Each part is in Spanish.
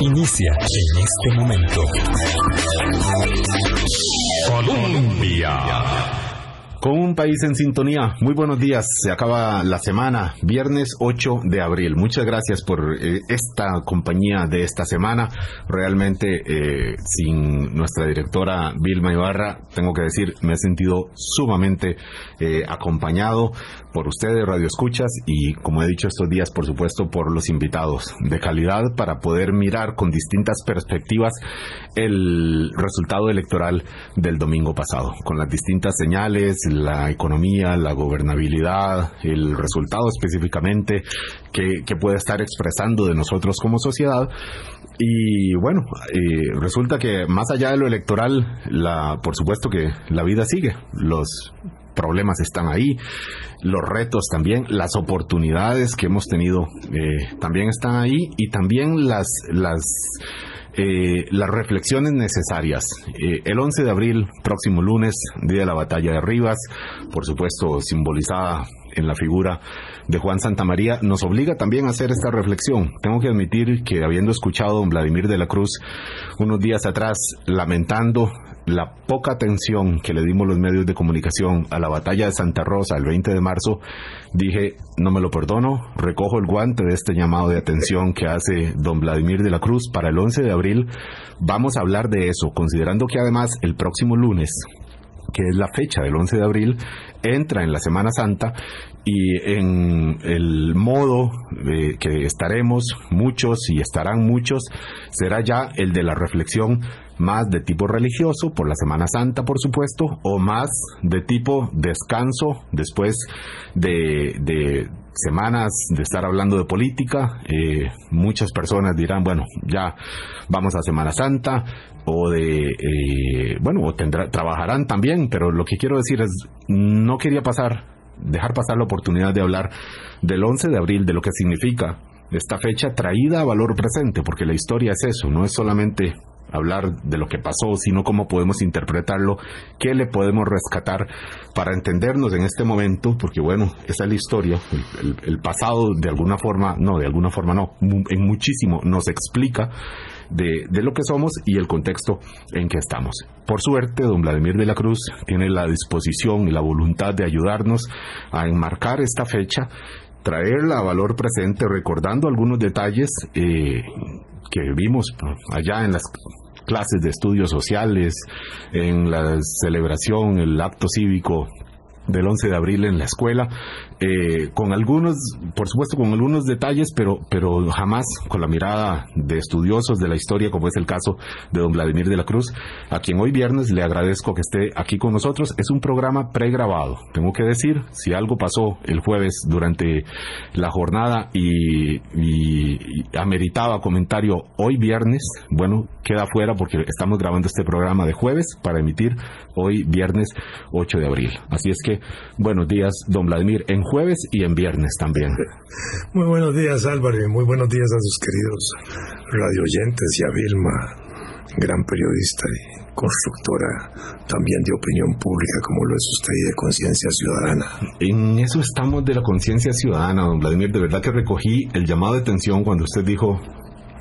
Inicia en este momento. Colombia. Con un país en sintonía, muy buenos días. Se acaba la semana, viernes 8 de abril. Muchas gracias por eh, esta compañía de esta semana. Realmente, eh, sin nuestra directora Vilma Ibarra, tengo que decir, me he sentido sumamente eh, acompañado por ustedes, Radio Escuchas, y como he dicho estos días, por supuesto, por los invitados de calidad para poder mirar con distintas perspectivas el resultado electoral del domingo pasado, con las distintas señales, la economía, la gobernabilidad, el resultado específicamente que, puede estar expresando de nosotros como sociedad. Y bueno, eh, resulta que más allá de lo electoral, la, por supuesto que la vida sigue. Los problemas están ahí, los retos también, las oportunidades que hemos tenido eh, también están ahí y también las, las eh, las reflexiones necesarias. Eh, el 11 de abril, próximo lunes, día de la batalla de Rivas, por supuesto simbolizada en la figura de Juan Santamaría, nos obliga también a hacer esta reflexión. Tengo que admitir que habiendo escuchado a don Vladimir de la Cruz unos días atrás lamentando la poca atención que le dimos los medios de comunicación a la batalla de Santa Rosa el 20 de marzo, dije, no me lo perdono, recojo el guante de este llamado de atención que hace don Vladimir de la Cruz para el 11 de abril. Vamos a hablar de eso, considerando que además el próximo lunes, que es la fecha del 11 de abril, entra en la Semana Santa y en el modo de que estaremos muchos y estarán muchos será ya el de la reflexión más de tipo religioso por la Semana Santa, por supuesto, o más de tipo descanso después de, semanas de estar hablando de política. Eh, muchas personas dirán, bueno, ya vamos a Semana Santa, o de, eh, bueno, o tendrá, trabajarán también, pero lo que quiero decir es, no quería pasar, dejar pasar la oportunidad de hablar del 11 de abril, de lo que significa esta fecha traída a valor presente, porque la historia es eso, no es solamente hablar de lo que pasó, sino cómo podemos interpretarlo, qué le podemos rescatar para entendernos en este momento, porque bueno, esa es la historia, el, pasado de alguna forma, no, de alguna forma no, en muchísimo nos explica de, de, lo que somos y el contexto en que estamos. Por suerte, don Vladimir de la Cruz tiene la disposición y la voluntad de ayudarnos a enmarcar esta fecha traerla a valor presente recordando algunos detalles eh, que vimos allá en las clases de estudios sociales, en la celebración, el acto cívico del 11 de abril en la escuela, eh, con algunos, por supuesto, con algunos detalles, pero, pero jamás con la mirada de estudiosos de la historia, como es el caso de don Vladimir de la Cruz, a quien hoy viernes le agradezco que esté aquí con nosotros. Es un programa pregrabado, tengo que decir, si algo pasó el jueves durante la jornada y, ameritaba comentario hoy viernes, bueno, queda fuera porque estamos grabando este programa de jueves para emitir hoy viernes 8 de abril. Así es que, buenos días, don Vladimir, en jueves y en viernes también. Muy buenos días Álvaro y muy buenos días a sus queridos radioyentes y a Vilma, gran periodista y constructora también de opinión pública como lo es usted y de conciencia ciudadana. En eso estamos de la conciencia ciudadana, don Vladimir. De verdad que recogí el llamado de atención cuando usted dijo,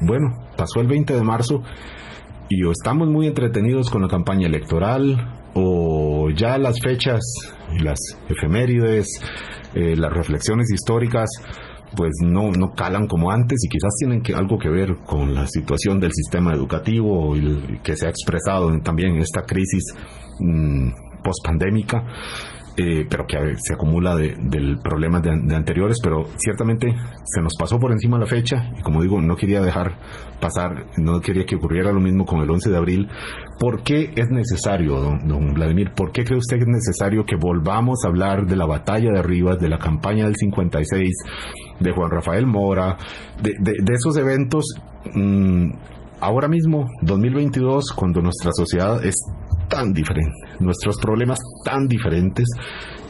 bueno, pasó el 20 de marzo y o estamos muy entretenidos con la campaña electoral o ya las fechas, las efemérides, eh, las reflexiones históricas pues no, no calan como antes y quizás tienen que, algo que ver con la situación del sistema educativo y que se ha expresado también en esta crisis mm, post-pandémica. Eh, pero que se acumula de, del problema de, anteriores, pero ciertamente se nos pasó por encima la fecha y como digo, no quería dejar pasar, no quería que ocurriera lo mismo con el 11 de abril. ¿Por qué es necesario, don, don Vladimir, por qué cree usted que es necesario que volvamos a hablar de la batalla de Rivas, de la campaña del 56, de Juan Rafael Mora, de, de, esos eventos? Mmm, ahora mismo, 2022, cuando nuestra sociedad es tan diferente, nuestros problemas tan diferentes.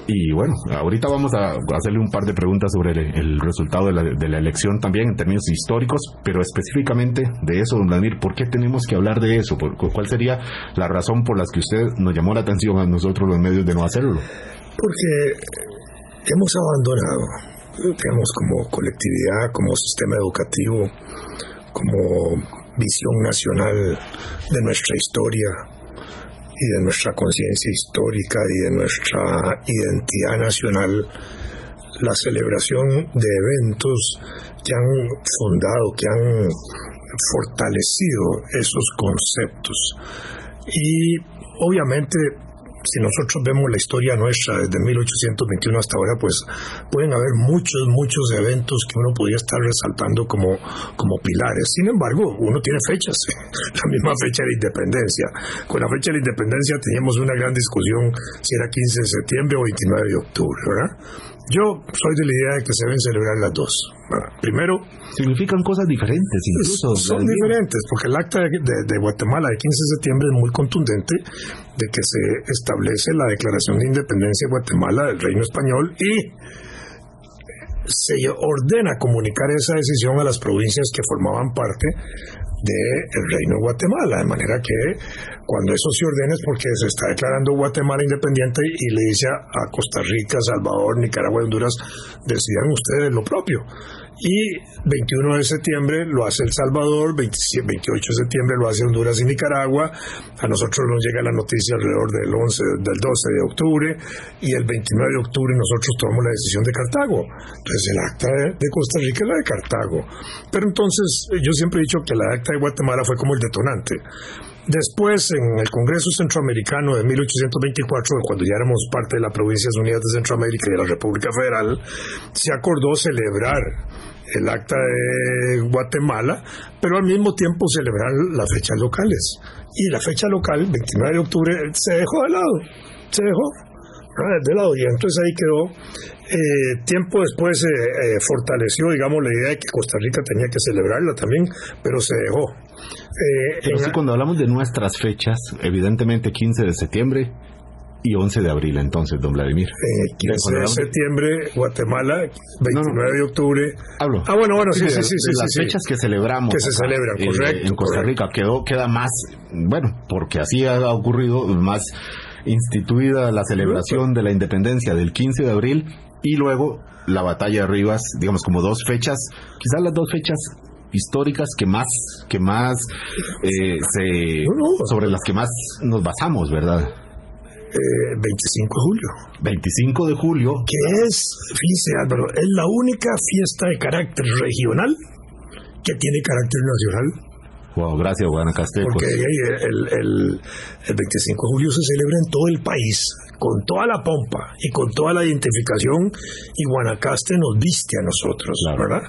Y bueno, ahorita vamos a hacerle un par de preguntas sobre el, resultado de la, elección también en términos históricos, pero específicamente de eso, don Vladimir, ¿por qué tenemos que hablar de eso? ¿Cuál sería la razón por la que usted nos llamó la atención a nosotros los medios de no hacerlo? Porque hemos abandonado digamos, como colectividad, como sistema educativo, como visión nacional de nuestra historia y de nuestra conciencia histórica y de nuestra identidad nacional, la celebración de eventos que han fundado, que han fortalecido esos conceptos. Y obviamente si nosotros vemos la historia nuestra desde 1821 hasta ahora, pues pueden haber muchos, muchos eventos que uno podría estar resaltando como, como pilares. Sin embargo, uno tiene fechas, la misma fecha de independencia. Con la fecha de independencia teníamos una gran discusión si era 15 de septiembre o 29 de octubre, ¿verdad? Yo soy de la idea de que se deben celebrar las dos. Primero... Significan cosas diferentes incluso. Son diferentes, porque el acta de, Guatemala de 15 de septiembre es muy contundente de que se establece la declaración de independencia de Guatemala del Reino Español y se ordena comunicar esa decisión a las provincias que formaban parte del Reino de Guatemala, de manera que cuando eso se ordena es porque se está declarando Guatemala independiente y le dice a Costa Rica, Salvador, Nicaragua y Honduras, decidan ustedes lo propio y 21 de septiembre lo hace El Salvador, 28 de septiembre lo hace Honduras y Nicaragua, a nosotros nos llega la noticia alrededor del 11, del 12 de octubre y el 29 de octubre nosotros tomamos la decisión de Cartago. Entonces el acta de, Costa Rica es la de Cartago. Pero entonces yo siempre he dicho que la acta de Guatemala fue como el detonante. Después, en el Congreso Centroamericano de 1824, cuando ya éramos parte de las Provincias Unidas de Centroamérica y de la República Federal, se acordó celebrar el acta de Guatemala, pero al mismo tiempo celebrar las fechas locales. Y la fecha local, 29 de octubre, se dejó de lado, se dejó de lado. Y entonces ahí quedó. Eh, tiempo después se eh, fortaleció, digamos, la idea de que Costa Rica tenía que celebrarla también, pero se dejó. Eh, cuando hablamos de nuestras fechas, evidentemente 15 de septiembre, y 11 de abril entonces, don Vladimir. 15 de septiembre, Guatemala, 29 de octubre. Hablo. Ah, bueno, bueno, sí, sí, sí. sí, las fechas que celebramos. Que se celebran, eh, correcto. En Costa Rica quedó, queda más, bueno, porque así ha ocurrido, más instituida la celebración de la independencia del 15 de abril y luego la batalla de Rivas, digamos como dos fechas, quizás las dos fechas históricas que más que más eh, se sobre las que más nos basamos, ¿verdad? 25 eh, de julio. 25 de julio. Que es, fíjese Álvaro, es la única fiesta de carácter regional que tiene carácter nacional. Wow, gracias, Guanacaste. Porque el, el, el 25 de julio se celebra en todo el país, con toda la pompa y con toda la identificación, y Guanacaste nos viste a nosotros, ¿verdad?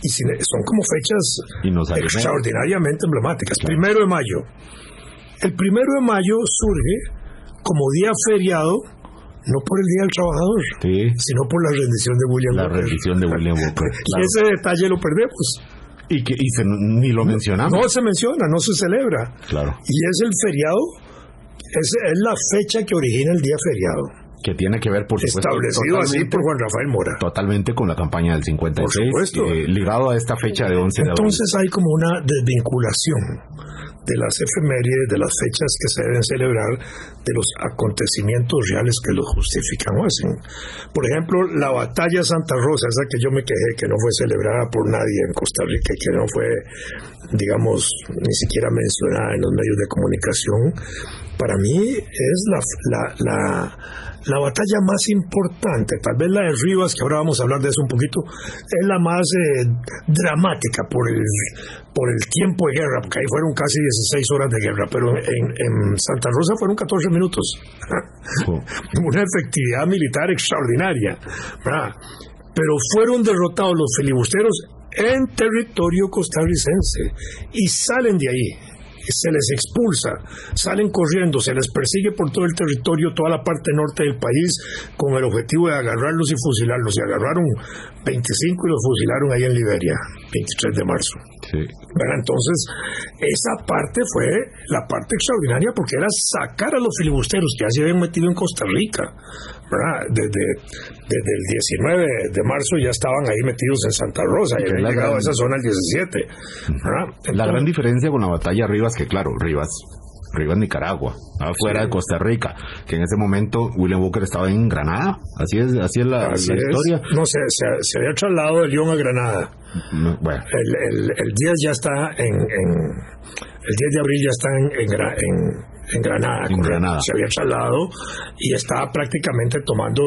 Y son como fechas extraordinariamente emblemáticas. Primero de mayo. El primero de mayo surge como día feriado, no por el Día del Trabajador, sino por la rendición de William la Walker. La rendición de William Walker. Y ese detalle lo perdemos. Y que y ni lo mencionamos. No se menciona, no se celebra. Claro. Y es el feriado, es, es la fecha que origina el día feriado que tiene que ver, por supuesto, establecido así por Juan Rafael Mora. Totalmente con la campaña del 56, por supuesto. Eh, ligado a esta fecha de 11 de abril. Entonces hay como una desvinculación de las efemérides, de las fechas que se deben celebrar, de los acontecimientos reales que los justifican o hacen. Por ejemplo, la batalla Santa Rosa, esa que yo me quejé, que no fue celebrada por nadie en Costa Rica, que no fue, digamos, ni siquiera mencionada en los medios de comunicación, para mí es la, la, la, la, batalla más importante, tal vez la de Rivas, que ahora vamos a hablar de eso un poquito, es la más eh, dramática por el, por el tiempo de guerra, porque ahí fueron casi 16 horas de guerra, pero en, en Santa Rosa fueron 14 minutos. Una efectividad militar extraordinaria. Pero fueron derrotados los filibusteros en territorio costarricense y salen de ahí se les expulsa, salen corriendo, se les persigue por todo el territorio, toda la parte norte del país, con el objetivo de agarrarlos y fusilarlos. Y agarraron 25 y los fusilaron ahí en Liberia, 23 de marzo. entonces, esa parte fue la parte extraordinaria porque era sacar a los filibusteros que ya se habían metido en Costa Rica. Desde, desde el 19 de marzo ya estaban ahí metidos en Santa Rosa y habían llegado a esa zona el 17. la gran diferencia con la batalla Rivas, que claro, Rivas Rivas Nicaragua, afuera de Costa Rica, que en ese momento William Walker estaba en Granada, así es, así es la, historia. No, se, se, había trasladado de León a Granada. bueno. El, el, el 10 ya está en, el 10 de abril ya está en, en, Granada. En Granada. Se había trasladado y estaba prácticamente tomando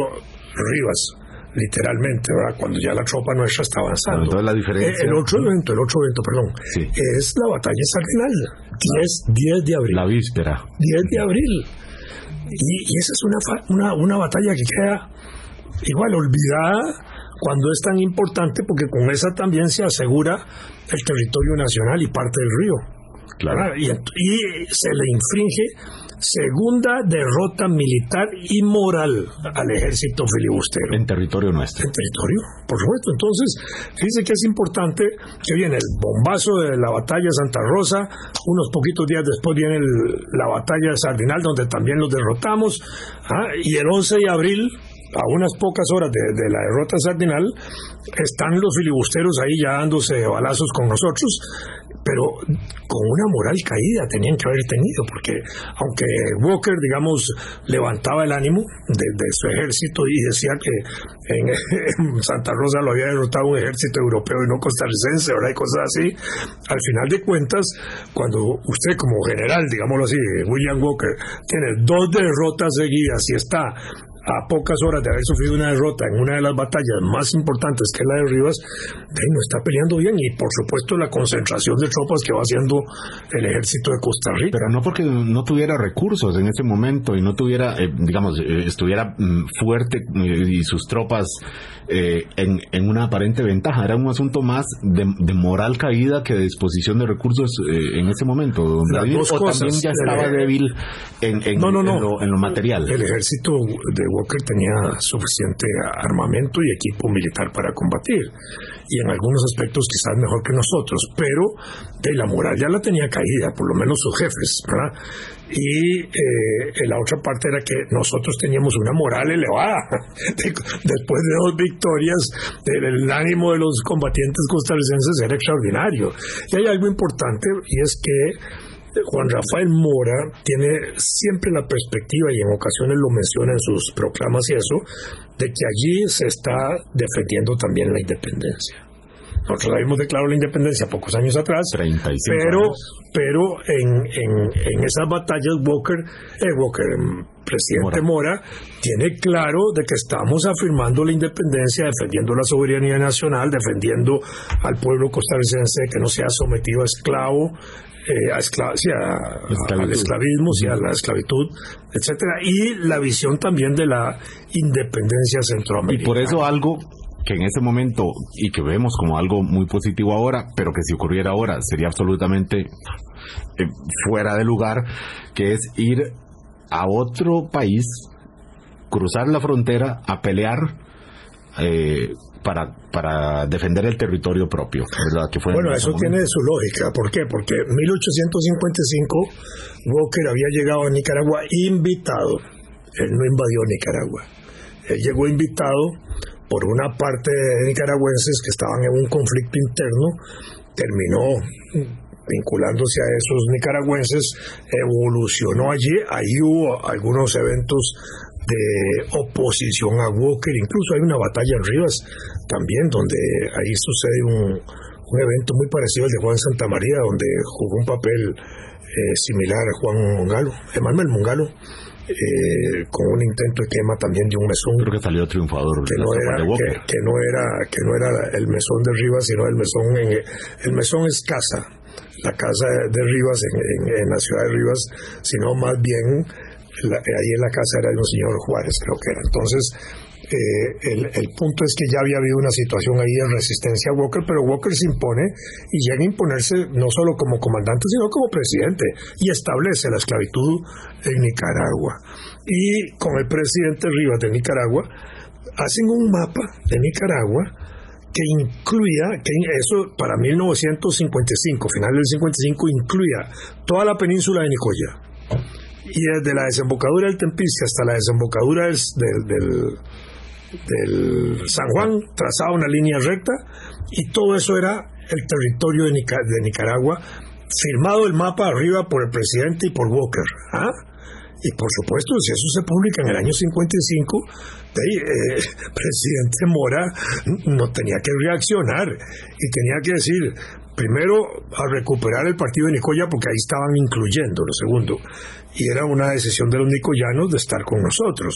Rivas literalmente, ¿verdad? cuando ya la tropa nuestra está avanzando. Entonces la diferencia... el otro evento, el otro evento, perdón, es la batalla Sardinal, 10, 10 de abril. La víspera. 10 de abril. Y, esa es una, una, una batalla que queda igual olvidada cuando es tan importante porque con esa también se asegura el territorio nacional y parte del río. Claro. Y, y se le infringe segunda derrota militar y moral al ejército filibustero. En territorio nuestro. En territorio, por supuesto. Entonces, fíjense que es importante que viene el bombazo de la batalla de Santa Rosa, unos poquitos días después viene la batalla de Sardinal, donde también los derrotamos, ¿ah? y el 11 de abril a unas pocas horas de, la derrota sardinal, están los filibusteros ahí ya dándose balazos con nosotros, pero con una moral caída tenían que haber tenido, porque aunque Walker, digamos, levantaba el ánimo de, su ejército y decía que en, Santa Rosa lo había derrotado un ejército europeo y no costarricense, ¿verdad? Y cosas así, al final de cuentas, cuando usted como general, digámoslo así, William Walker, tiene dos derrotas seguidas y está a pocas horas de haber sufrido una derrota en una de las batallas más importantes que la de Rivas, no está peleando bien y por supuesto la concentración de tropas que va haciendo el ejército de Costa Rica. Pero no porque no tuviera recursos en ese momento y no tuviera, eh, digamos, eh, estuviera mm, fuerte eh, y sus tropas en, una aparente ventaja, era un asunto más de, moral caída que de disposición de recursos en ese momento. o también ya estaba débil en, en, lo, en lo material. El ejército de Walker tenía suficiente armamento y equipo militar para combatir, y en algunos aspectos quizás mejor que nosotros, pero de la moral ya la tenía caída, por lo menos sus jefes, ¿verdad? Y eh, la otra parte era que nosotros teníamos una moral elevada. Después de dos victorias, el, ánimo de los combatientes costarricenses era extraordinario. Y hay algo importante, y es que Juan Rafael Mora tiene siempre la perspectiva, y en ocasiones lo menciona en sus proclamas y eso, de que allí se está defendiendo también la independencia. Nosotros habíamos declarado la independencia pocos años atrás, pero, pero en, en, esas batallas Walker, eh, Walker presidente Mora. tiene claro de que estamos afirmando la independencia, defendiendo la soberanía nacional, defendiendo al pueblo costarricense que no sea sometido a esclavo, eh, a al esclavismo, y a la esclavitud, etcétera, y la visión también de la independencia centroamericana. Y por eso algo que en ese momento y que vemos como algo muy positivo ahora, pero que si ocurriera ahora sería absolutamente eh, fuera de lugar, que es ir a otro país, cruzar la frontera a pelear eh, para, para defender el territorio propio. ¿verdad? Que bueno, eso tiene su lógica. ¿Por qué? Porque en 1855 Walker había llegado a Nicaragua invitado. Él no invadió Nicaragua. Él llegó invitado por una parte de nicaragüenses que estaban en un conflicto interno. Terminó vinculándose a esos nicaragüenses, evolucionó allí. Ahí hubo algunos eventos de oposición a Walker, incluso hay una batalla en Rivas también, donde ahí sucede un, evento muy parecido al de Juan Santa María, donde jugó un papel eh, similar a Juan Mongalo, Emanuel Mongalo. Eh, con un intento de quema también de un mesón creo que salió triunfador que no era que, no era que no era el mesón de Rivas sino el mesón en, el mesón es casa la casa de Rivas en la ciudad de Rivas sino más bien ahí en la casa era de un señor Juárez, creo que era. Entonces, el, punto es que ya había habido una situación ahí de resistencia a Walker, pero Walker se impone y llega a imponerse no solo como comandante, sino como presidente y establece la esclavitud en Nicaragua. Y con el presidente Rivas de Nicaragua, hacen un mapa de Nicaragua que incluía, que eso para 1955, final del 55, incluía toda la península de Nicoya y desde la desembocadura del Tempisque hasta la desembocadura del, San Juan trazaba una línea recta y todo eso era el territorio de, Nicaragua firmado el mapa arriba por el presidente y por Walker. ¿ah? Y por supuesto, si eso se publica en el año 55, el eh, presidente Mora no tenía que reaccionar y tenía que decir, primero, a recuperar el partido de Nicoya, porque ahí estaban incluyendo, lo segundo, y era una decisión de los nicoyanos de estar con nosotros.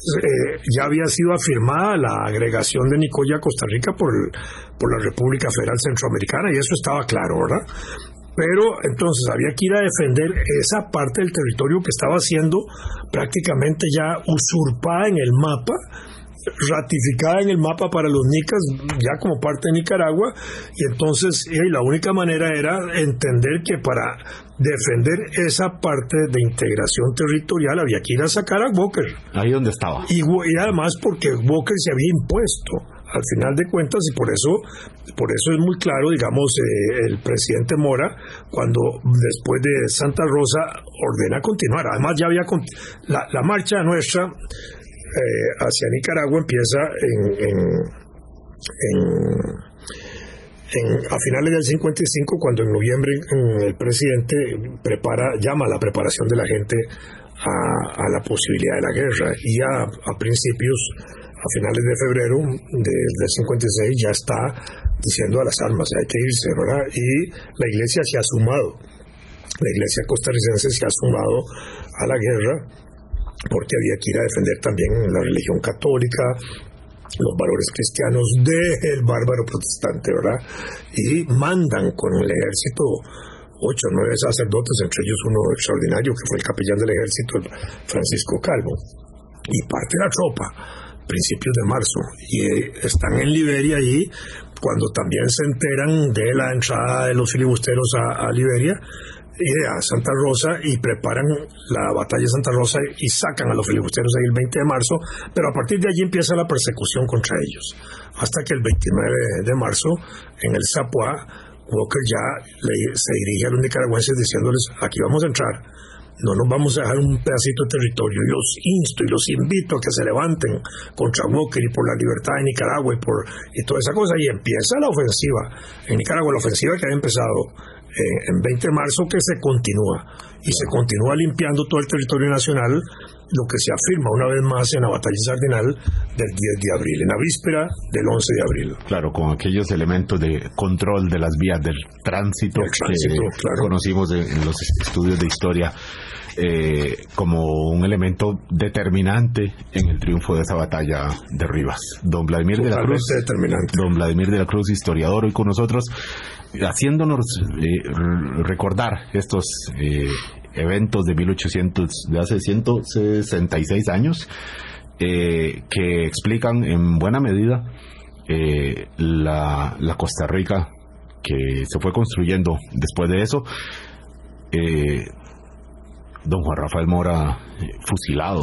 Eh, ya había sido afirmada la agregación de Nicoya a Costa Rica por, por la República Federal Centroamericana y eso estaba claro, ¿verdad? pero entonces había que ir a defender esa parte del territorio que estaba siendo prácticamente ya usurpada en el mapa ratificada en el mapa para los nicas ya como parte de Nicaragua y entonces la única manera era entender que para defender esa parte de integración territorial había que ir a sacar a Walker ahí donde estaba y, y además porque Walker se había impuesto al final de cuentas, y por eso, por eso es muy claro, digamos, eh, el presidente Mora, cuando después de Santa Rosa ordena continuar. Además, ya había la, la marcha nuestra eh, hacia Nicaragua empieza en, a finales del 55, cuando en noviembre el presidente prepara, llama a la preparación de la gente a, la posibilidad de la guerra y ya a principios a finales de febrero del 56 ya está diciendo a las armas, hay que irse, ¿verdad? Y la iglesia se ha sumado, la iglesia costarricense se ha sumado a la guerra porque había que ir a defender también la religión católica, los valores cristianos del bárbaro protestante, ¿verdad? Y mandan con el ejército ocho o nueve sacerdotes, entre ellos uno extraordinario que fue el capellán del ejército, Francisco Calvo, y parte la tropa principios de marzo y eh, están en Liberia ahí cuando también se enteran de la entrada de los filibusteros a, Liberia y a Santa Rosa y preparan la batalla de Santa Rosa y sacan a los filibusteros ahí el 20 de marzo, pero a partir de allí empieza la persecución contra ellos, hasta que el 29 de marzo en el Zapua, Walker ya se dirige a los nicaragüenses diciéndoles, aquí vamos a entrar, no nos vamos a dejar un pedacito de territorio. Los insto y los invito a que se levanten contra Walker y por la libertad de Nicaragua y por y toda esa cosa. Y empieza la ofensiva en Nicaragua, la ofensiva que había empezado eh, en 20 de marzo, que se continúa. Y se continúa limpiando todo el territorio nacional, lo que se afirma una vez más en la batalla sardinal del 10 de abril, en la víspera del 11 de abril. Claro, con aquellos elementos de control de las vías del tránsito, que conocimos en los estudios de historia eh, como un elemento determinante en el triunfo de esa batalla de Rivas. Don Vladimir de la Cruz, don Vladimir de la Cruz, historiador hoy con nosotros, haciéndonos eh, recordar estos eh, eventos de 1800, de hace 166 años, que explican en buena medida la, la Costa Rica que se fue construyendo después de eso, eh, don Juan Rafael Mora eh, fusilado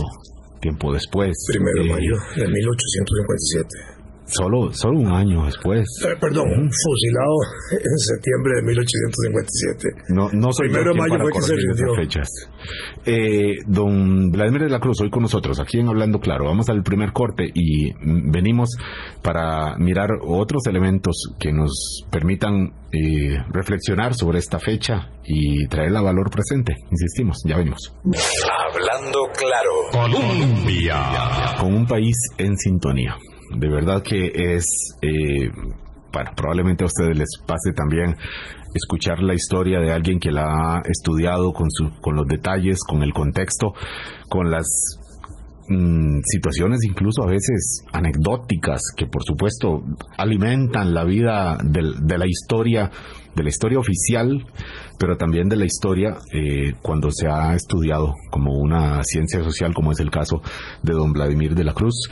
tiempo después. Primero de eh, mayo de 1857. Solo, solo un año después. Eh, perdón, fusilado en septiembre de 1857. No, no soy Primero de mayo fue que se rindió. Fechas. Eh, don Vladimir de la Cruz, hoy con nosotros, aquí en Hablando Claro. Vamos al primer corte y venimos para mirar otros elementos que nos permitan eh, reflexionar sobre esta fecha y traerla a valor presente. Insistimos, ya venimos. Hablando Claro. Colombia. Con un país en sintonía de verdad que es, eh, bueno, probablemente a ustedes les pase también escuchar la historia de alguien que la ha estudiado con, su, con los detalles, con el contexto, con las mm, situaciones incluso a veces anecdóticas que por supuesto alimentan la vida de la historia, de la historia oficial pero también de la historia eh, cuando se ha estudiado como una ciencia social, como es el caso de don Vladimir de la Cruz.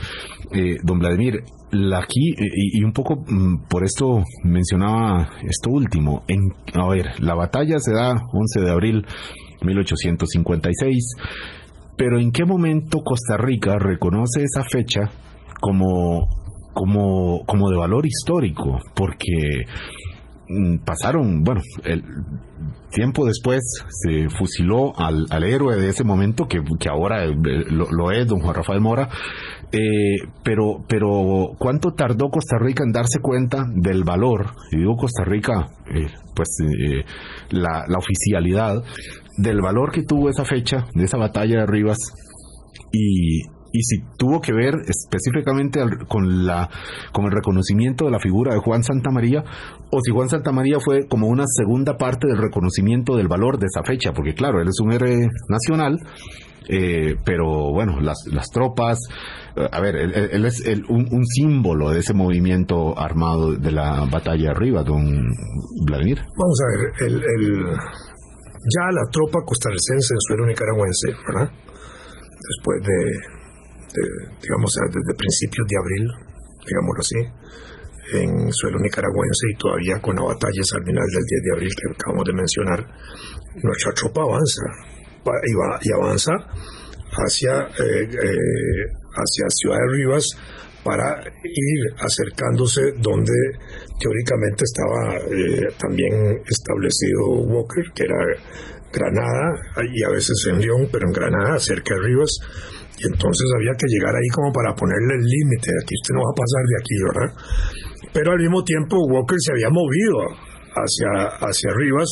Eh, don Vladimir, la aquí, y, un poco mm, por esto mencionaba esto último, en, a ver, la batalla se da 11 de abril 1856, pero ¿en qué momento Costa Rica reconoce esa fecha como, como, como de valor histórico? Porque mm, pasaron, bueno, tiempo después se fusiló al, al héroe de ese momento, que, que ahora eh, lo, lo, es don Juan Rafael Mora, eh, pero, pero ¿cuánto tardó Costa Rica en darse cuenta del valor? Y digo Costa Rica, eh, pues eh, la, la oficialidad del valor que tuvo esa fecha, de esa batalla de Rivas, y, y si tuvo que ver específicamente con la con el reconocimiento de la figura de Juan Santamaría o si Juan Santamaría fue como una segunda parte del reconocimiento del valor de esa fecha, porque claro, él es un héroe nacional, eh, pero bueno, las, las tropas, eh, a ver, él, es el, un, símbolo de ese movimiento armado de la batalla arriba, don Vladimir. Vamos a ver, el, ya la tropa costarricense en suelo nicaragüense, ¿verdad? Después de, de, digamos, desde principios de abril, digámoslo así, en suelo nicaragüense y todavía con la batalla al final del 10 de abril que acabamos de mencionar, nuestra tropa avanza y, va, y avanza hacia, eh, eh, hacia Ciudad de Rivas para ir acercándose donde teóricamente estaba eh, también establecido Walker, que era Granada, y a veces en León, pero en Granada, cerca de Rivas, y entonces había que llegar ahí como para ponerle el límite, aquí usted no va a pasar de aquí, ¿verdad? Pero al mismo tiempo Walker se había movido hacia, hacia Rivas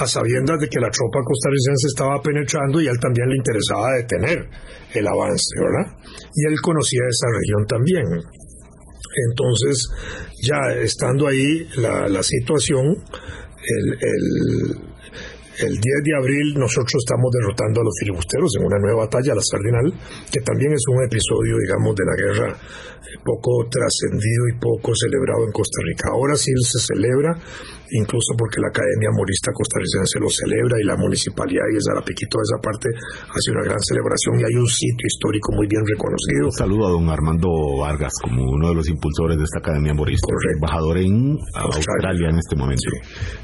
a sabiendas de que la tropa costarricense estaba penetrando y a él también le interesaba detener el avance, ¿verdad? Y él conocía esa región también. Entonces, ya estando ahí la, situación, el, el, el 10 de abril nosotros estamos derrotando a los filibusteros en una nueva batalla, la Sardinal, que también es un episodio, digamos, de la guerra poco trascendido y poco celebrado en Costa Rica. Ahora sí se celebra, incluso porque la Academia Morista Costarricense lo celebra y la municipalidad y Zarapiquí, toda esa parte hace una gran celebración y hay un sitio histórico muy bien reconocido. Un saludo a don Armando Vargas como uno de los impulsores de esta Academia Morista, Correcto. embajador en Australia, Australia en este momento. Sí.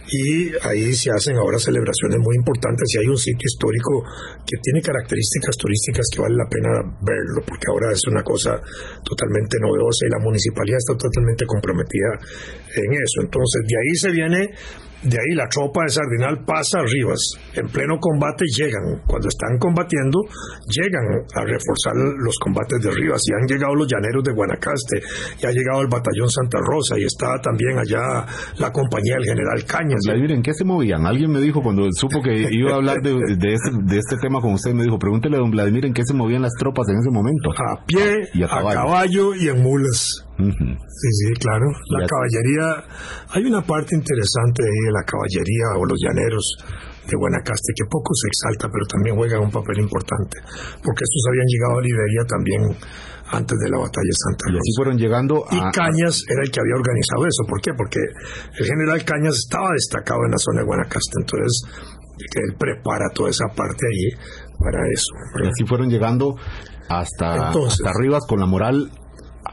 Y ahí se hacen ahora celebraciones muy importantes y hay un sitio histórico que tiene características turísticas que vale la pena verlo, porque ahora es una cosa totalmente novedosa y la municipalidad está totalmente comprometida en eso. Entonces, de ahí se viene de ahí la tropa de Sardinal pasa a Rivas. En pleno combate llegan. Cuando están combatiendo, llegan a reforzar los combates de Rivas. Y han llegado los llaneros de Guanacaste. Y ha llegado el batallón Santa Rosa. Y está también allá la compañía del general Cañas. Vladimir, ¿en qué se movían? Alguien me dijo cuando supo que iba a hablar de, de, este, de este tema con usted, me dijo, pregúntele a don Vladimir en qué se movían las tropas en ese momento. A pie, Y a a caballo y en mulas. Sí, sí, claro. La Ya. caballería, hay una parte interesante ahí de la caballería o los llaneros de Guanacaste que poco se exalta, pero también juega un papel importante, porque estos habían llegado a Liberia también antes de la batalla de Santa Y Rosa. fueron llegando Y. Cañas era el que había organizado eso. ¿Por qué? Porque el general Cañas estaba destacado en la zona de Guanacaste, entonces él prepara toda esa parte allí para eso. y así fueron llegando hasta, Entonces. hasta Rivas con la moral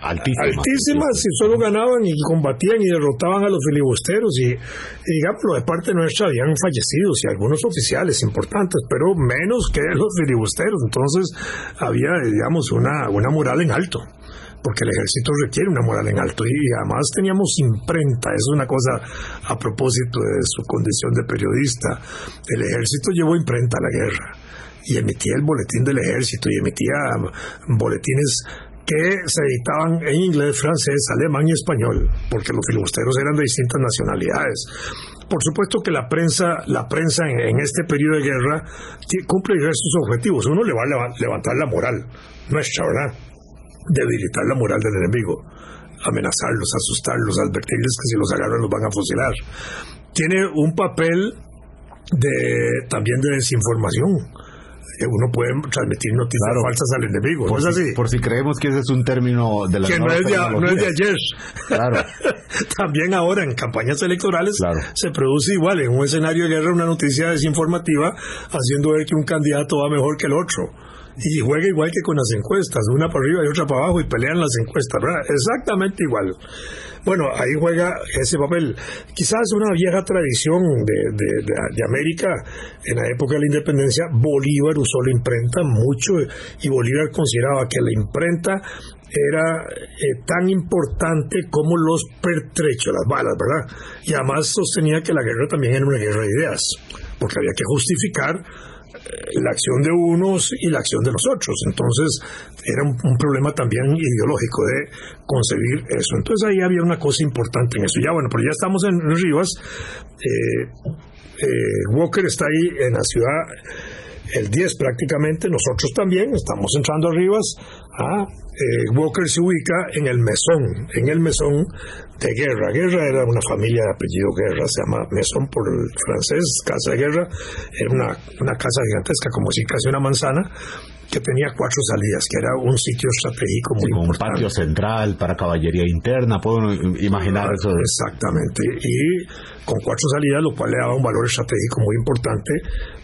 altísima. altísimas y solo ganaban y combatían y derrotaban a los filibusteros y, y digámoslo, de parte nuestra habían fallecidos y algunos oficiales importantes, pero menos que los filibusteros. Entonces había, digamos, una, una moral en alto porque el ejército requiere una moral en alto y además teníamos imprenta, es una cosa a propósito de su condición de periodista. El ejército llevó imprenta a la guerra y emitía el boletín del ejército y emitía boletines que se editaban en inglés, francés, alemán y español, porque los filibusteros eran de distintas nacionalidades. Por supuesto que la prensa, la prensa en, este periodo de guerra cumple diversos objetivos. Uno le va a leva- levantar la moral nuestra, ¿verdad? Debilitar la moral del enemigo, amenazarlos, asustarlos, advertirles que si los agarran los van a fusilar. Tiene un papel de también de desinformación. Eh, Uno puede transmitir noticias Claro. falsas al enemigo. Por, ¿No es si, así? por si creemos que ese es un término de la que no es, de, no es de ayer. Claro. También ahora en campañas electorales Claro. se produce igual en un escenario de guerra una noticia desinformativa haciendo ver que un candidato va mejor que el otro. Y juega igual que con las encuestas, una para arriba y otra para abajo y pelean las encuestas, ¿verdad? Exactamente igual. Bueno, ahí juega ese papel. Quizás una vieja tradición de, de, América, en la época de la independencia, Bolívar usó la imprenta mucho y Bolívar consideraba que la imprenta era eh, tan importante como los pertrechos, las balas, ¿verdad? Y además sostenía que la guerra también era una guerra de ideas, porque había que justificar la acción de unos y la acción de los otros. Entonces era un, problema también ideológico de concebir eso. Entonces ahí había una cosa importante en eso. Ya bueno, pero ya estamos en Rivas. Eh, eh, Walker está ahí en la ciudad el 10 prácticamente, nosotros también estamos entrando a Rivas. Ah, eh, Walker se ubica en el mesón, en el mesón de Guerra. Guerra era una familia de apellido Guerra, se llama mesón por el francés, casa de Guerra. Era una, una casa gigantesca, como si casi una manzana, que tenía cuatro salidas, que era un sitio estratégico muy importante. Un patio central para caballería interna, puedo imaginar eso. Exactamente, y con cuatro salidas, lo cual le daba un valor estratégico muy importante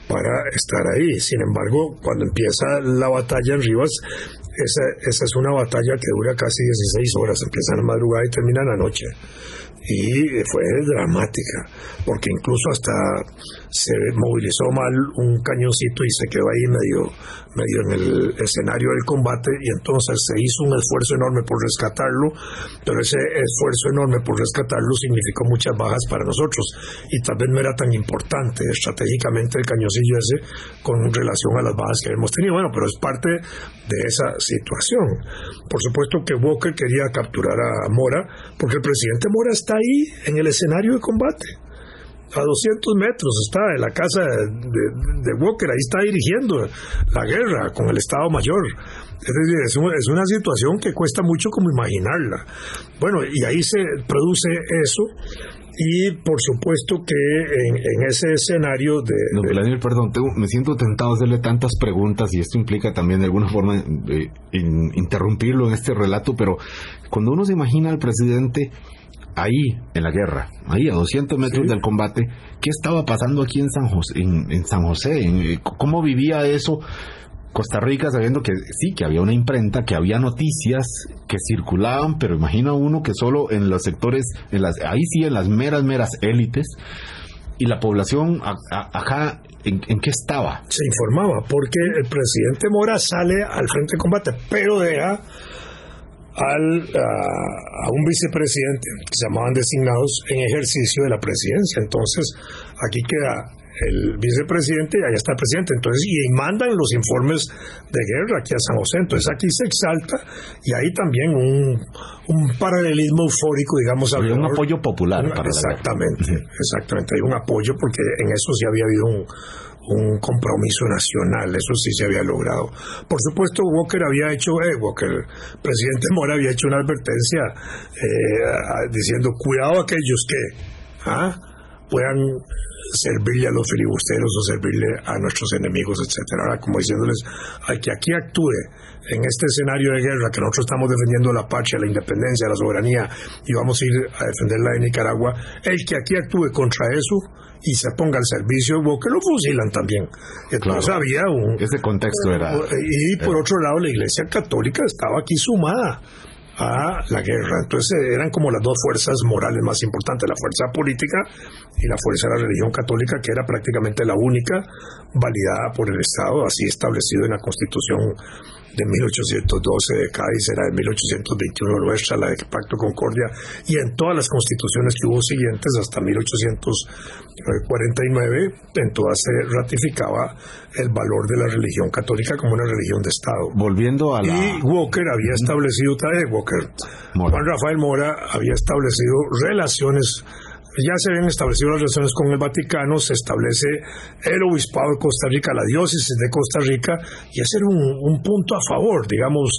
para estar ahí. Sin embargo, cuando empieza la batalla en Rivas, esa, esa es una batalla que dura casi 16 horas, empieza en la madrugada y termina en la noche y fue dramática, porque incluso hasta se movilizó mal un cañoncito y se quedó ahí medio, medio en el escenario del combate y entonces se hizo un esfuerzo enorme por rescatarlo, pero ese esfuerzo enorme por rescatarlo significó muchas bajas para nosotros y tal vez no era tan importante estratégicamente el cañoncillo ese con relación a las bajas que hemos tenido. Bueno, pero es parte de esa situación. Por supuesto que Walker quería capturar a Mora porque el presidente Mora está ahí en el escenario de combate. A 200 metros está en la casa de, Walker, ahí está dirigiendo la guerra con el Estado Mayor. Es decir, es, una situación que cuesta mucho como imaginarla. Bueno, y ahí se produce eso y por supuesto que en, ese escenario de... No, Vladimir, perdón, me siento tentado de hacerle tantas preguntas y esto implica también de alguna forma eh, interrumpirlo en este relato, pero cuando uno se imagina al presidente ahí en la guerra, ahí a 200 metros del combate, ¿qué estaba pasando aquí en San José? En, San José? ¿Cómo vivía eso Costa Rica sabiendo que sí, que había una imprenta, que había noticias que circulaban, pero imagina uno que solo en los sectores, en las, ahí sí, en las meras, meras élites, y la población acá, ¿en, ¿en, qué estaba? Se informaba, porque el presidente Mora sale al frente de combate, pero deja al, a, un vicepresidente que se llamaban designados en ejercicio de la presidencia. Entonces, aquí queda el vicepresidente y allá está el presidente. Entonces, y mandan los informes de guerra aquí a San José. Entonces, aquí se exalta y hay también un, un paralelismo eufórico, digamos. Había un apoyo popular. exactamente, exactamente. Hay un apoyo porque en eso sí había habido un un compromiso nacional, eso sí se había logrado. Por supuesto, Walker había hecho, eh, Walker, presidente Mora había hecho una advertencia eh, diciendo, cuidado aquellos que ¿ah? Puedan servirle a los filibusteros o servirle a nuestros enemigos, etcétera. Ahora, como diciéndoles, hay que aquí actúe en este escenario de guerra que nosotros estamos defendiendo la patria, la independencia, la soberanía y vamos a ir a defenderla de Nicaragua, el que aquí actúe contra eso y se ponga al servicio de que lo fusilan también. Entonces había un... Ese contexto era... Y por otro lado, la Iglesia Católica estaba aquí sumada a la guerra. Entonces eran como las dos fuerzas morales más importantes, la fuerza política y la fuerza de la religión católica, que era prácticamente la única validada por el Estado, así establecido en la Constitución de 1812 de Cádiz, era de 1821 nuestra, la de Pacto Concordia, y en todas las constituciones que hubo siguientes hasta 1849, en todas se ratificaba el valor de la religión católica como una religión de Estado. Volviendo a la... Y Walker había establecido, Walker, Juan Rafael Mora había establecido relaciones ya se habían establecido las relaciones con el Vaticano, se establece el obispado de Costa Rica, la diócesis de Costa Rica, y ese era un, punto a favor, digamos,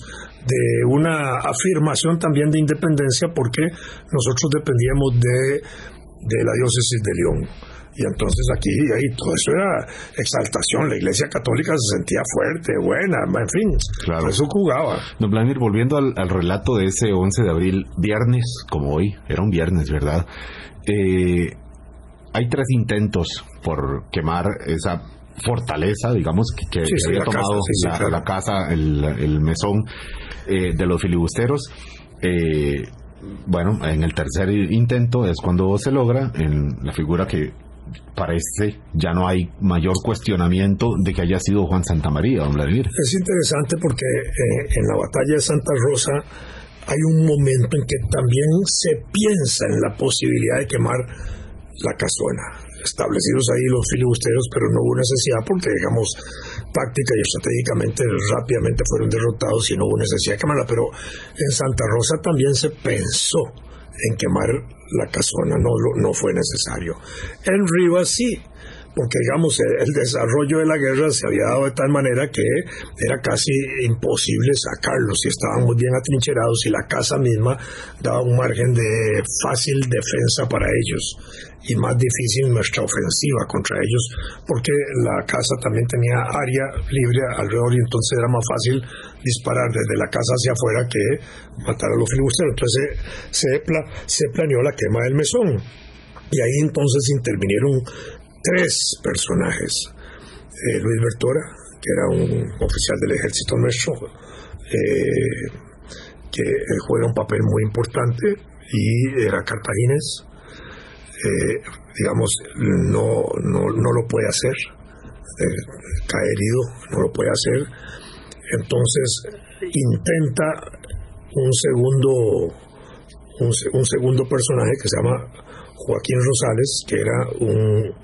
de una afirmación también de independencia, porque nosotros dependíamos de, de la diócesis de León. Y entonces aquí, ahí, todo eso era exaltación. La Iglesia Católica se sentía fuerte, buena, en fin. Claro. eso jugaba. Don Vladimir, volviendo al, al, relato de ese 11 de abril, viernes, como hoy, era un viernes, ¿verdad? Eh, hay tres intentos por quemar esa fortaleza, digamos, que, había tomado la, casa, el, mesón eh, de los filibusteros. Eh, bueno, en el tercer intento es cuando se logra, en la figura que parece ya no hay mayor cuestionamiento de que haya sido Juan Santamaría, don Vladimir. Es interesante porque eh, en la batalla de Santa Rosa hay un momento en que también se piensa en la posibilidad de quemar la casona. Establecidos ahí los filibusteros, pero no hubo necesidad porque, digamos, táctica y estratégicamente rápidamente fueron derrotados y no hubo necesidad de quemarla. Pero en Santa Rosa también se pensó en quemar la casona, no, no fue necesario. En Rivas sí, porque digamos el desarrollo de la guerra se había dado de tal manera que era casi imposible sacarlos y estaban muy bien atrincherados y la casa misma daba un margen de fácil defensa para ellos y más difícil nuestra ofensiva contra ellos porque la casa también tenía área libre alrededor y entonces era más fácil disparar desde la casa hacia afuera que matar a los filibusteros. Entonces se, se planeó la quema del mesón. Y ahí entonces intervinieron tres personajes. Eh, Luis Bertora, que era un oficial del ejército nuestro, eh, que juega un papel muy importante y era cartaginés. Eh, digamos, no, no, no, lo puede hacer, cae herido, no lo puede hacer. Entonces intenta un segundo, un segundo personaje que se llama Joaquín Rosales, que era un,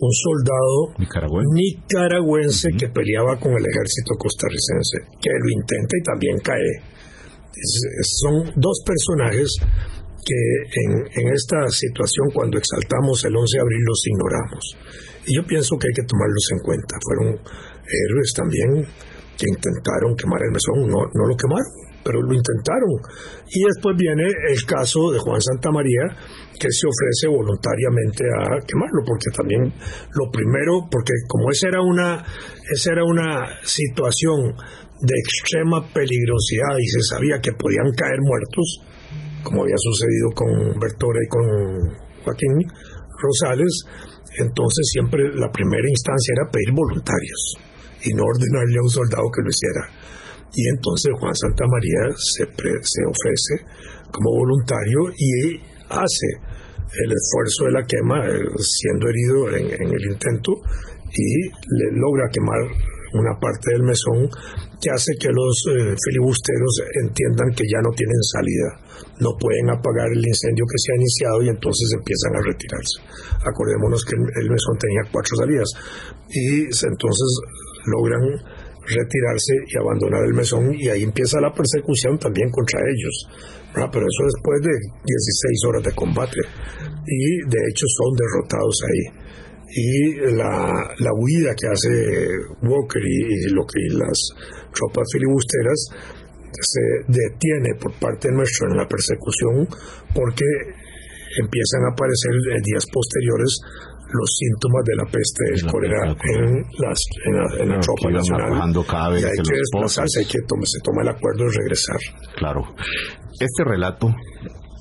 un soldado nicaragüense, que peleaba con el ejército costarricense, que lo intenta y también cae. son dos personajes que en, esta situación, cuando exaltamos el 11 de abril, los ignoramos. Y yo pienso que hay que tomarlos en cuenta. Fueron héroes también que intentaron quemar el mesón, no, no lo quemaron, pero lo intentaron. Y después viene el caso de Juan Santa María, que se ofrece voluntariamente a quemarlo, porque también lo primero, porque como esa era una, esa era una situación de extrema peligrosidad y se sabía que podían caer muertos, como había sucedido con Bertora y con Joaquín Rosales, entonces siempre la primera instancia era pedir voluntarios y no ordenarle a un soldado que lo hiciera. Y entonces Juan Santa María se, se ofrece como voluntario y hace el esfuerzo de la quema, eh, siendo herido en, el intento, y logra quemar una parte del mesón que hace que los eh, filibusteros entiendan que ya no tienen salida, no pueden apagar el incendio que se ha iniciado y entonces empiezan a retirarse. Acordémonos que el mesón tenía cuatro salidas y entonces logran retirarse y abandonar el mesón y ahí empieza la persecución también contra ellos. Pero eso después de 16 horas de combate y de hecho son derrotados ahí. Y la, la huida que hace Walker y, lo que las tropas filibusteras se detiene por parte nuestra en la persecución porque empiezan a aparecer en días posteriores los síntomas de la peste del cólera en, las, en, la, tropa nacional. y hay que desplazarse, hay que tome, se toma el acuerdo de regresar. Claro. Este relato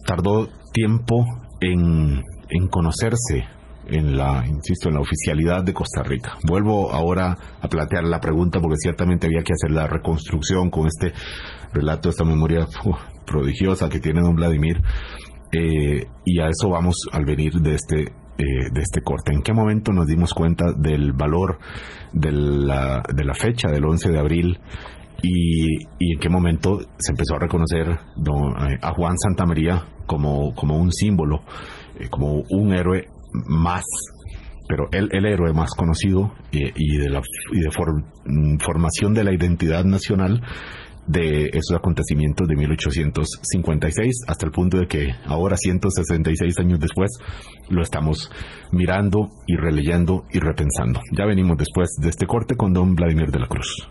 tardó tiempo en, en conocerse en la, insisto, en la oficialidad de Costa Rica. Vuelvo ahora a plantear la pregunta porque ciertamente había que hacer la reconstrucción con este relato, esta memoria prodigiosa que tiene don Vladimir. Eh, y a eso vamos al venir de este eh, de este corte. ¿En qué momento nos dimos cuenta del valor de la, de la fecha del 11 de abril y, y, en qué momento se empezó a reconocer eh, a Juan Santamaría como, como un símbolo, eh, como un héroe más pero el, el héroe más conocido y, de la y de formación de la identidad nacional de esos acontecimientos de 1856 hasta el punto de que ahora 166 años después lo estamos mirando y releyendo y repensando. Ya venimos después de este corte con don Vladimir de la Cruz.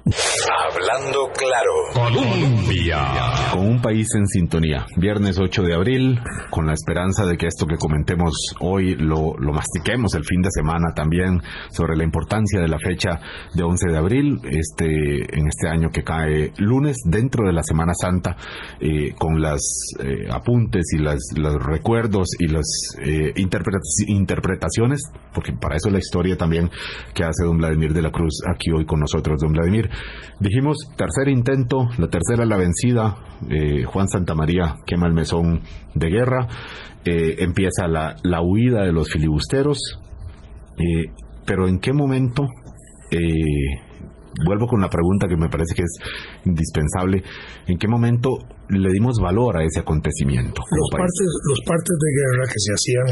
Hablando claro. Colombia. Con un país en sintonía. Viernes 8 de abril, con la esperanza de que esto que comentemos hoy lo, lo mastiquemos el fin de semana también sobre la importancia de la fecha de 11 de abril, este, en este año que cae lunes dentro de la Semana Santa eh, con las eh, apuntes y las, los recuerdos y las eh, interpretaciones, porque para eso la historia también que hace don Vladimir de la Cruz aquí hoy con nosotros, don Vladimir. Dijimos, tercer intento, la tercera la vencida, Juan Santamaría quema el mesón de guerra, empieza la, la, huida de los filibusteros, pero ¿en qué momento vuelvo con la pregunta que me parece que es indispensable. ¿En qué momento le dimos valor a ese acontecimiento? Los partes, los partes de guerra que se hacían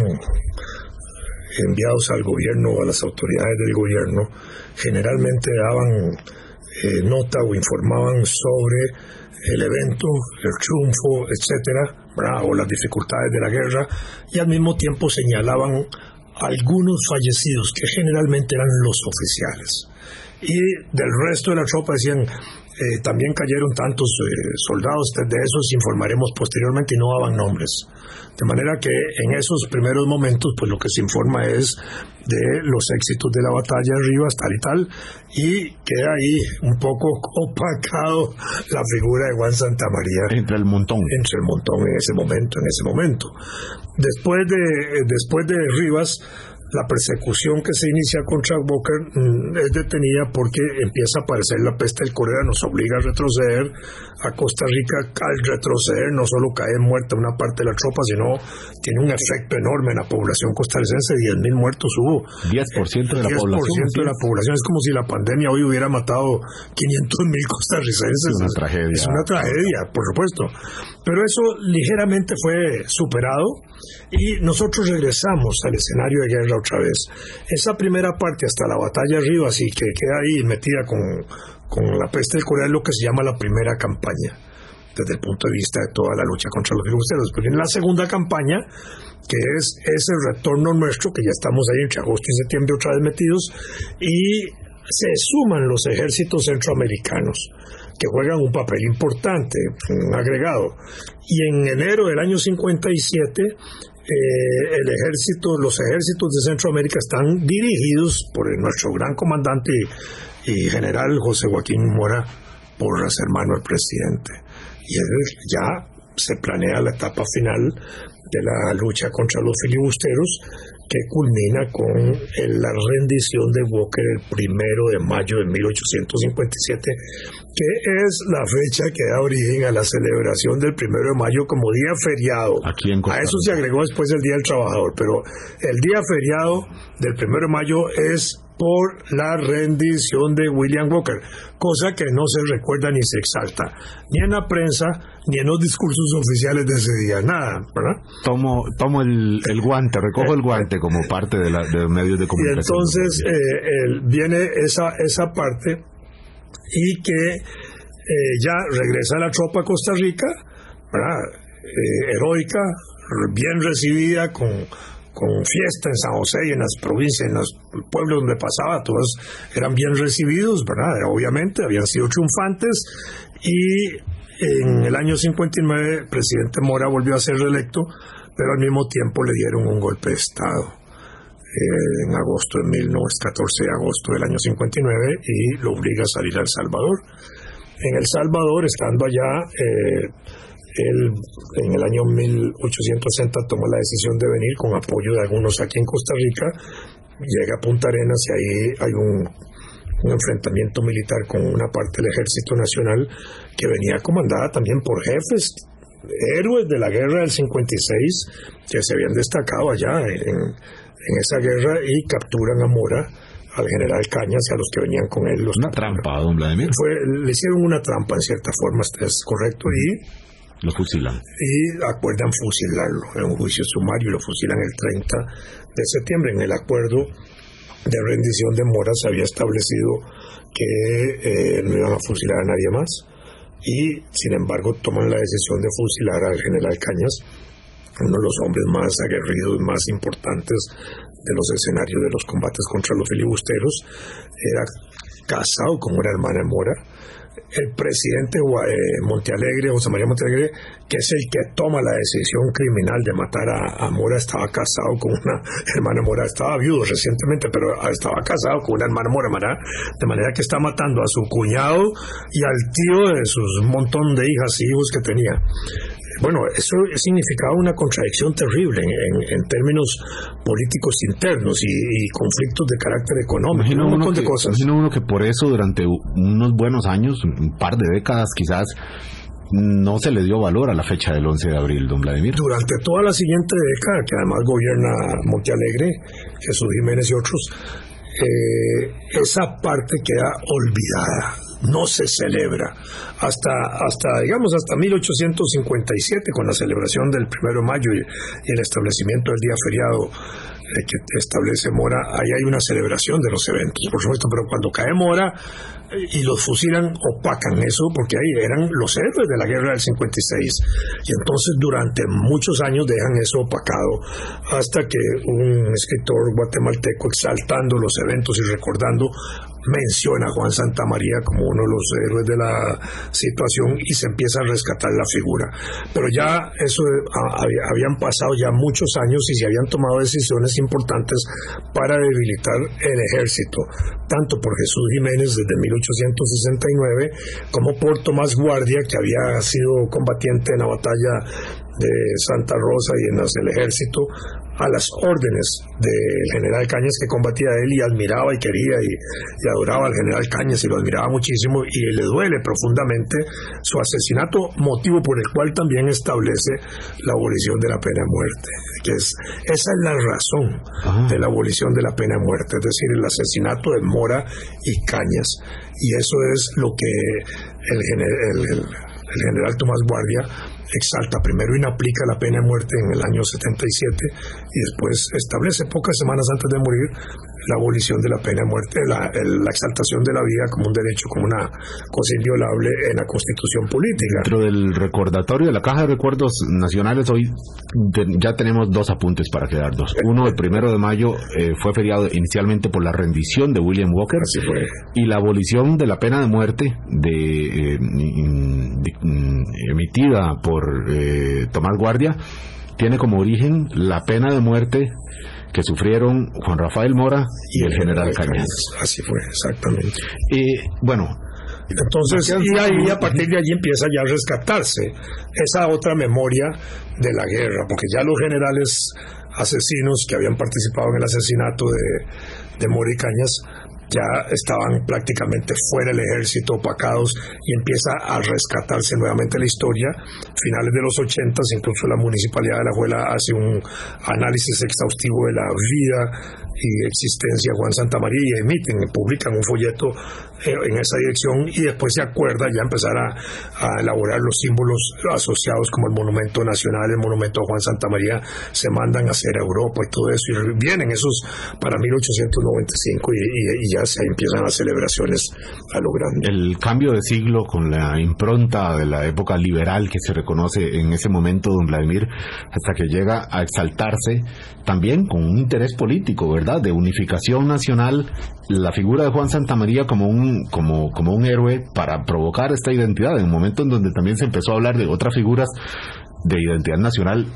enviados al gobierno o a las autoridades del gobierno generalmente daban eh, nota o informaban sobre el evento, el triunfo, etcétera, o las dificultades de la guerra y al mismo tiempo señalaban algunos fallecidos que generalmente eran los oficiales y del resto de la tropa decían eh, también cayeron tantos eh, soldados, de esos informaremos posteriormente y no daban nombres. De manera que en esos primeros momentos, pues lo que se informa es de los éxitos de la batalla arriba, tal y tal, y queda ahí un poco opacado la figura de Juan Santa María. Entre el montón. Entre el montón en ese momento, en ese momento. Después de, eh, después de Rivas, la persecución que se inicia contra Walker mm, es detenida porque empieza a aparecer la peste del cólera, nos obliga a retroceder. A Costa Rica, al retroceder, no solo cae muerta una parte de la tropa, sino tiene un efecto enorme en la población costarricense. 10.000 muertos hubo. 10% de la 10 población. de la población. Es como si la pandemia hoy hubiera matado 500.000 costarricenses. Es una tragedia. Es una tragedia, por supuesto. Pero eso ligeramente fue superado y nosotros regresamos al escenario de guerra otra vez. Esa primera parte hasta la batalla arriba, así que queda ahí metida con, con la peste del Corea, es lo que se llama la primera campaña, desde el punto de vista de toda la lucha contra los filibusteros. Pero en la segunda campaña, que es ese retorno nuestro, que ya estamos ahí entre agosto y septiembre otra vez metidos, y se suman los ejércitos centroamericanos que juegan un papel importante, un agregado. Y en enero del año 57 eh, el ejército, los ejércitos de Centroamérica están dirigidos por nuestro gran comandante y, general José Joaquín Mora Porras, hermano del presidente. Y ya se planea la etapa final de la lucha contra los filibusteros que culmina con la rendición de Walker el primero de mayo de 1857, que es la fecha que da origen a la celebración del primero de mayo como día feriado. a eso se agregó después el Día del Trabajador, pero el día feriado del primero de mayo es por la rendición de William Walker, cosa que no se recuerda ni se exalta, ni en la prensa, ni en los discursos oficiales de ese día, nada, ¿verdad? Tomo, tomo el, guante, recojo el guante como parte de, los medios de comunicación. Y entonces eh, viene esa, esa parte y que eh, ya regresa la tropa a Costa Rica, ¿verdad? Eh, heroica, bien recibida, con con fiesta en San José y en las provincias, en los pueblos donde pasaba, todos eran bien recibidos, ¿verdad? Obviamente, habían sido triunfantes y en el año 59 el presidente Mora volvió a ser reelecto, pero al mismo tiempo le dieron un golpe de Estado eh, en agosto de 1914 de agosto del año 59 y lo obliga a salir a El Salvador. En El Salvador, estando allá, eh, él en el año 1860 tomó la decisión de venir con apoyo de algunos aquí en Costa Rica, llega a Punta Arenas y ahí hay un, enfrentamiento militar con una parte del Ejército Nacional que venía comandada también por jefes, héroes de la guerra del 56 que se habían destacado allá en, esa guerra y capturan a Mora al general Cañas y a los que venían con él. Los una trampa, don Vladimir. le hicieron una trampa en cierta forma, es correcto, y lo fusilan. Y acuerdan fusilarlo en un juicio sumario y lo fusilan el 30 de septiembre. En el acuerdo de rendición de Mora se había establecido que eh, no iban a fusilar a nadie más y sin embargo toman la decisión de fusilar al general Cañas, uno de los hombres más aguerridos, más importantes de los escenarios de los combates contra los filibusteros, era casado con una hermana Mora el presidente eh, Montealegre, José María Montealegre, que es el que toma la decisión criminal de matar a, Mora, estaba casado con una hermana Mora, estaba viudo recientemente, pero estaba casado con una hermana Mora, de manera que está matando a su cuñado y al tío de sus montón de hijas y hijos que tenía. Bueno, eso significaba una contradicción terrible en, términos políticos internos y, conflictos de carácter económico, imagino un montón de cosas. Imagino uno que por eso durante unos buenos años, un par de décadas quizás, no se le dio valor a la fecha del 11 de abril, don Vladimir. Durante toda la siguiente década, que además gobierna Montealegre, Jesús Jiménez y otros, eh, esa parte queda olvidada no se celebra. Hasta, hasta, digamos, hasta 1857, con la celebración del primero de mayo y, el establecimiento del día feriado eh, que establece Mora, ahí hay una celebración de los eventos, por supuesto, pero cuando cae Mora eh, y los fusilan, opacan eso, porque ahí eran los héroes de la guerra del 56. Y entonces durante muchos años dejan eso opacado, hasta que un escritor guatemalteco exaltando los eventos y recordando menciona a Juan Santa María como uno de los héroes de la situación y se empieza a rescatar la figura. Pero ya eso ah, habían pasado ya muchos años y se habían tomado decisiones importantes para debilitar el ejército, tanto por Jesús Jiménez desde 1869 como por Tomás Guardia, que había sido combatiente en la batalla de Santa Rosa y en el ejército a las órdenes del general Cañas que combatía a él y admiraba y quería y, adoraba al general Cañas y lo admiraba muchísimo y le duele profundamente su asesinato, motivo por el cual también establece la abolición de la pena de muerte, que es esa es la razón de la abolición de la pena de muerte, es decir, el asesinato de Mora y Cañas y eso es lo que el, el general Tomás Guardia exalta primero inaplica la pena de muerte en el año 77 y después establece pocas semanas antes de morir la abolición de la pena de muerte, la, exaltación de la vida como un derecho, como una cosa inviolable en la constitución política. Dentro del recordatorio de la Caja de Recuerdos Nacionales, hoy ya tenemos dos apuntes para quedarnos. Uno, el primero de mayo eh, fue feriado inicialmente por la rendición de William Walker y la abolición de la pena de muerte de, eh, emitida por eh, Tomás Guardia tiene como origen la pena de muerte que sufrieron Juan Rafael Mora y el general Cañas. Así fue, exactamente. Y bueno, entonces, y ahí a partir de allí empieza ya a rescatarse esa otra memoria de la guerra, porque ya los generales asesinos que habían participado en el asesinato de, de Mora y Cañas ya estaban prácticamente fuera del ejército, opacados, y empieza a rescatarse nuevamente la historia. Finales de los 80, incluso la Municipalidad de La Juela hace un análisis exhaustivo de la vida y existencia Juan Santa María y emiten, publican un folleto eh, en esa dirección y después se acuerda ya empezar a, elaborar los símbolos asociados como el Monumento Nacional, el Monumento a Juan Santa María, se mandan a hacer a Europa y todo eso, y vienen esos para 1895 y, y ya se empiezan las celebraciones a lo grande. El cambio de siglo con la impronta de la época liberal que se reconoce en ese momento, don Vladimir, hasta que llega a exaltarse también con un interés político, ¿verdad? De unificación nacional, la figura de Juan Santamaría como un, como, como un héroe para provocar esta identidad, en un momento en donde también se empezó a hablar de otras figuras de identidad nacional,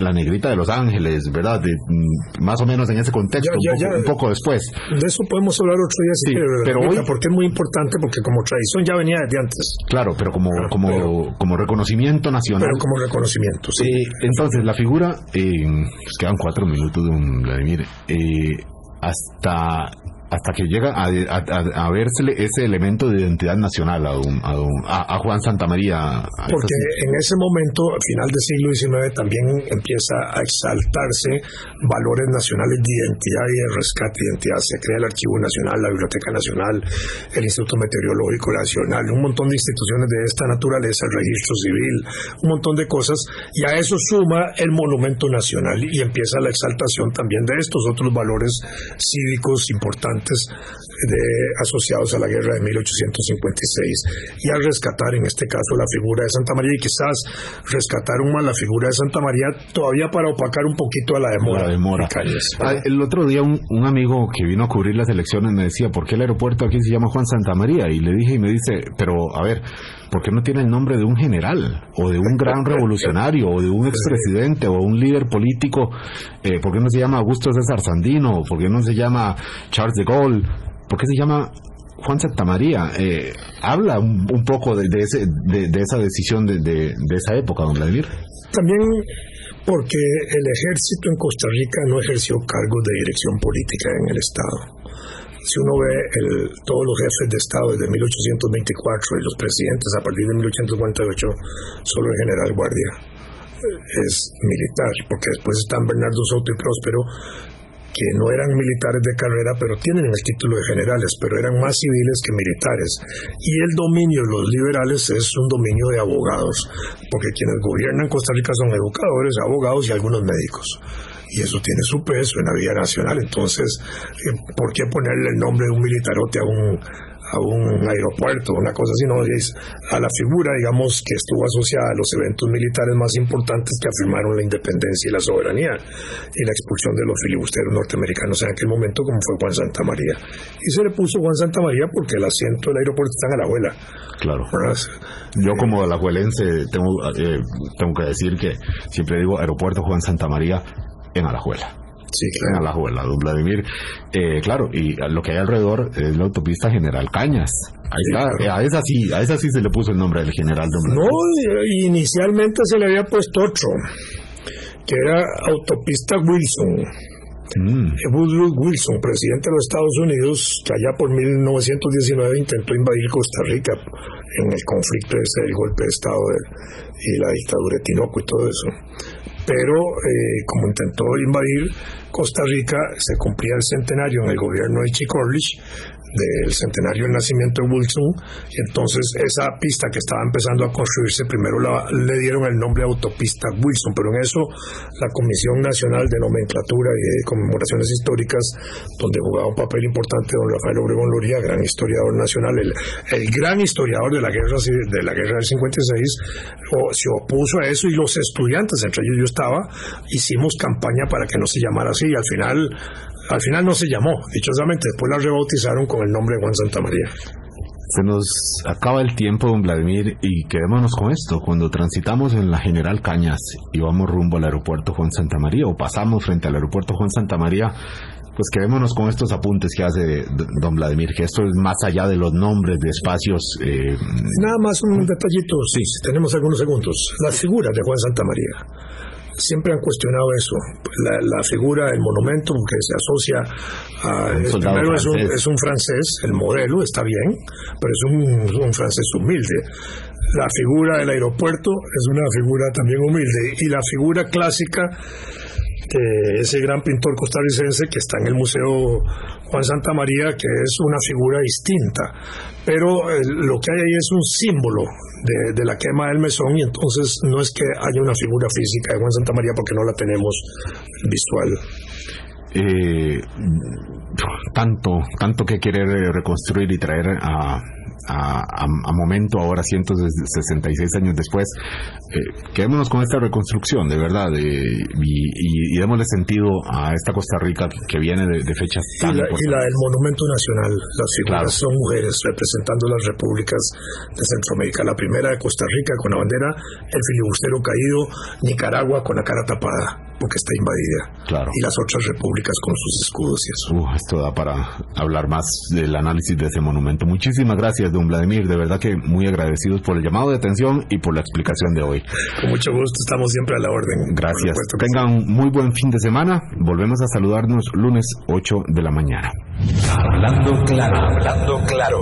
la negrita de Los Ángeles, ¿verdad? De, mm, más o menos en ese contexto, un, poco, después. De eso podemos hablar otro día, sí, pero hoy, porque es muy importante, porque como tradición ya venía desde antes. Claro, pero como, como, como reconocimiento nacional. Pero como reconocimiento, sí. Eh, entonces, la figura, eh, pues quedan cuatro minutos, don Vladimir, eh, hasta hasta que llega a, a, a, versele ese elemento de identidad nacional a, a, Juan Santamaría. Porque en ese momento, al final del siglo XIX, también empieza a exaltarse valores nacionales de identidad y de rescate de identidad. Se crea el Archivo Nacional, la Biblioteca Nacional, el Instituto Meteorológico Nacional, un montón de instituciones de esta naturaleza, el Registro Civil, un montón de cosas, y a eso suma el Monumento Nacional y empieza la exaltación también de estos otros valores cívicos importantes de, asociados a la guerra de 1856 y al rescatar en este caso la figura de Santa María y quizás rescataron más la figura de Santa María todavía para opacar un poquito a la demora. demora. Ah, el otro día un, un, amigo que vino a cubrir las elecciones me decía, ¿por qué el aeropuerto aquí se llama Juan Santa María? Y le dije y me dice, pero a ver, ¿por qué no tiene el nombre de un general o de un gran revolucionario o de un expresidente o un líder político? Eh, ¿Por qué no se llama Augusto César Sandino? ¿Por qué no se llama Charles de Gaulle? ¿Por qué se llama Juan Santamaría? Eh, habla un, poco de, ese, de, esa decisión de, de, esa época, don Vladimir. También porque el ejército en Costa Rica no ejerció cargos de dirección política en el Estado. Si uno ve el, todos los jefes de Estado desde 1824 y los presidentes a partir de 1848, solo el general Guardia es militar, porque después están Bernardo Soto y Próspero, que no eran militares de carrera, pero tienen el título de generales, pero eran más civiles que militares. Y el dominio de los liberales es un dominio de abogados, porque quienes gobiernan Costa Rica son educadores, abogados y algunos médicos y eso tiene su peso en la vida nacional. Entonces, eh, ¿por qué ponerle el nombre de un militarote a un, a un aeropuerto, una cosa así, no es a la figura, digamos, que estuvo asociada a los eventos militares más importantes que afirmaron la independencia y la soberanía y la expulsión de los filibusteros norteamericanos en aquel momento, como fue Juan Santa María. Y se le puso Juan Santa María porque el asiento del aeropuerto está en Alajuela. Claro. Yo como alajuelense tengo, eh, tengo que decir que siempre digo aeropuerto Juan Santa María en Alajuela. Sí, claro. En Alajuela, don Vladimir. Eh, claro, y lo que hay alrededor es la autopista General Cañas. Ahí A esa sí, a esa sí se le puso el nombre del general don No, inicialmente se le había puesto otro, que era autopista Wilson. Mm. Woodrow Wilson, presidente de los Estados Unidos, que allá por 1919 intentó invadir Costa Rica en el conflicto ese del golpe de Estado y la dictadura de Tinoco y todo eso pero eh, como intentó invadir Costa Rica, se cumplía el centenario en el gobierno de Chick del centenario del nacimiento de Wilson, y entonces esa pista que estaba empezando a construirse, primero le dieron el nombre autopista Wilson, pero en eso la Comisión Nacional de Nomenclatura y de Conmemoraciones Históricas, donde jugaba un papel importante don Rafael Obregón Loría, gran historiador nacional, el, gran historiador de la guerra de la guerra del 56, se opuso a eso y los estudiantes, entre ellos yo estaba, hicimos campaña para que no se llamara así y al final al final no se llamó, dichosamente, después la rebautizaron con el nombre de Juan Santa María. Se nos acaba el tiempo, don Vladimir, y quedémonos con esto. Cuando transitamos en la General Cañas y vamos rumbo al aeropuerto Juan Santa María, o pasamos frente al aeropuerto Juan Santa María, pues quedémonos con estos apuntes que hace don Vladimir, que esto es más allá de los nombres de espacios. Eh, Nada más un detallito, sí, tenemos algunos segundos. La figura de Juan Santa María siempre han cuestionado eso. La, figura, el monumento que se asocia a... El primero es un, es un, francés, el modelo está bien, pero es un, un francés humilde. La figura del aeropuerto es una figura también humilde. Y la figura clásica de ese gran pintor costarricense que está en el Museo Juan Santa María, que es una figura distinta. Pero eh, lo que hay ahí es un símbolo de, la quema del mesón y entonces no es que haya una figura física de Juan Santa María porque no la tenemos visual. Eh, tanto, tanto que querer reconstruir y traer a, a, momento, ahora 166 años después, eh, quedémonos con esta reconstrucción, de verdad, y, démosle sentido a esta Costa Rica que viene de, fechas tan y la, y la del Monumento Nacional, las figuras son mujeres representando las repúblicas de Centroamérica. La primera de Costa Rica con la bandera, el filibustero caído, Nicaragua con la cara tapada porque está invadida. Claro. Y las otras repúblicas con sus escudos y eso. Uh, esto da para hablar más del análisis de ese monumento. Muchísimas gracias, don Vladimir. De verdad que muy agradecidos por el llamado de atención y por la explicación de hoy. Con mucho gusto, estamos siempre a la orden. Gracias. Tengan muy buen fin de semana. Volvemos a saludarnos lunes 8 de la mañana. Hablando claro, hablando claro.